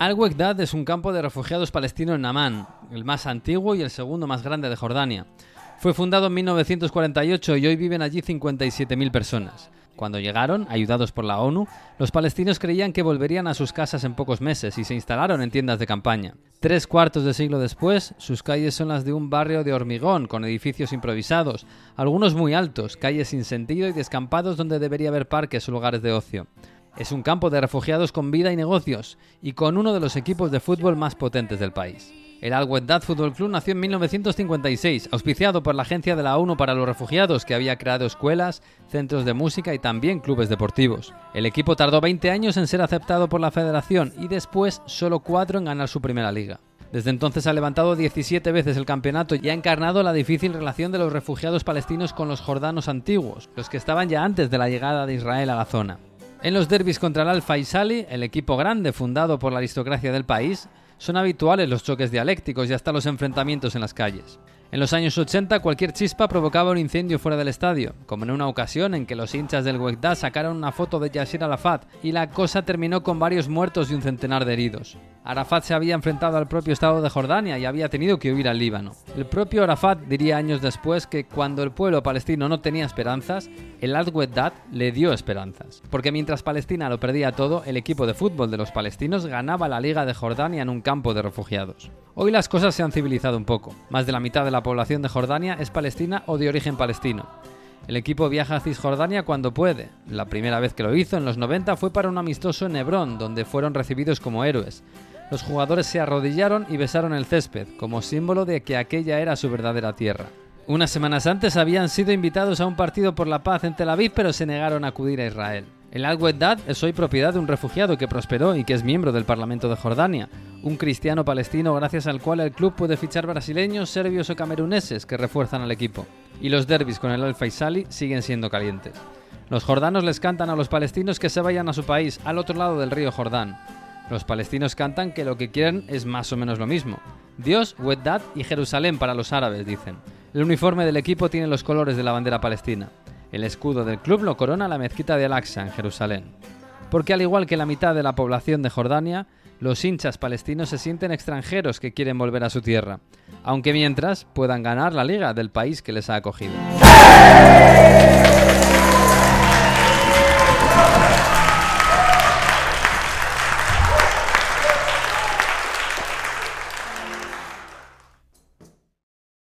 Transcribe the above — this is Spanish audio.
Al-Wekdad es un campo de refugiados palestinos en Amán, el más antiguo y el segundo más grande de Jordania. Fue fundado en 1948 y hoy viven allí 57.000 personas. Cuando llegaron, ayudados por la ONU, los palestinos creían que volverían a sus casas en pocos meses y se instalaron en tiendas de campaña. Tres cuartos de siglo después, sus calles son las de un barrio de hormigón, con edificios improvisados, algunos muy altos, calles sin sentido y descampados donde debería haber parques o lugares de ocio. Es un campo de refugiados con vida y negocios, y con uno de los equipos de fútbol más potentes del país. El Al Weddad Fútbol Club nació en 1956, auspiciado por la Agencia de la ONU para los Refugiados, que había creado escuelas, centros de música y también clubes deportivos. El equipo tardó 20 años en ser aceptado por la federación y después solo 4 en ganar su primera liga. Desde entonces ha levantado 17 veces el campeonato y ha encarnado la difícil relación de los refugiados palestinos con los jordanos antiguos, los que estaban ya antes de la llegada de Israel a la zona. En los derbis contra el Al-Faisali, el equipo grande fundado por la aristocracia del país, son habituales los choques dialécticos y hasta los enfrentamientos en las calles. En los años 80 cualquier chispa provocaba un incendio fuera del estadio, como en una ocasión en que los hinchas del Wekda sacaron una foto de Yasir Arafat y la cosa terminó con varios muertos y un centenar de heridos. Arafat se había enfrentado al propio Estado de Jordania y había tenido que huir al Líbano. El propio Arafat diría años después que cuando el pueblo palestino no tenía esperanzas, el Al-Weddad le dio esperanzas. Porque mientras Palestina lo perdía todo, el equipo de fútbol de los palestinos ganaba la Liga de Jordania en un campo de refugiados. Hoy las cosas se han civilizado un poco. Más de la mitad de la población de Jordania es palestina o de origen palestino. El equipo viaja a Cisjordania cuando puede. La primera vez que lo hizo, en los 90, fue para un amistoso en Hebrón, donde fueron recibidos como héroes. Los jugadores se arrodillaron y besaron el césped, como símbolo de que aquella era su verdadera tierra. Unas semanas antes habían sido invitados a un partido por la paz en Tel Aviv, pero se negaron a acudir a Israel. El Al-Weddad es hoy propiedad de un refugiado que prosperó y que es miembro del Parlamento de Jordania, un cristiano palestino gracias al cual el club puede fichar brasileños, serbios o cameruneses que refuerzan al equipo. Y los derbis con el Al-Faisali siguen siendo calientes. Los jordanos les cantan a los palestinos que se vayan a su país, al otro lado del río Jordán. Los palestinos cantan que lo que quieren es más o menos lo mismo. Dios, Weddad y Jerusalén para los árabes, dicen. El uniforme del equipo tiene los colores de la bandera palestina. El escudo del club lo corona la mezquita de Al-Aqsa en Jerusalén. Porque al igual que la mitad de la población de Jordania, los hinchas palestinos se sienten extranjeros que quieren volver a su tierra, aunque mientras puedan ganar la liga del país que les ha acogido.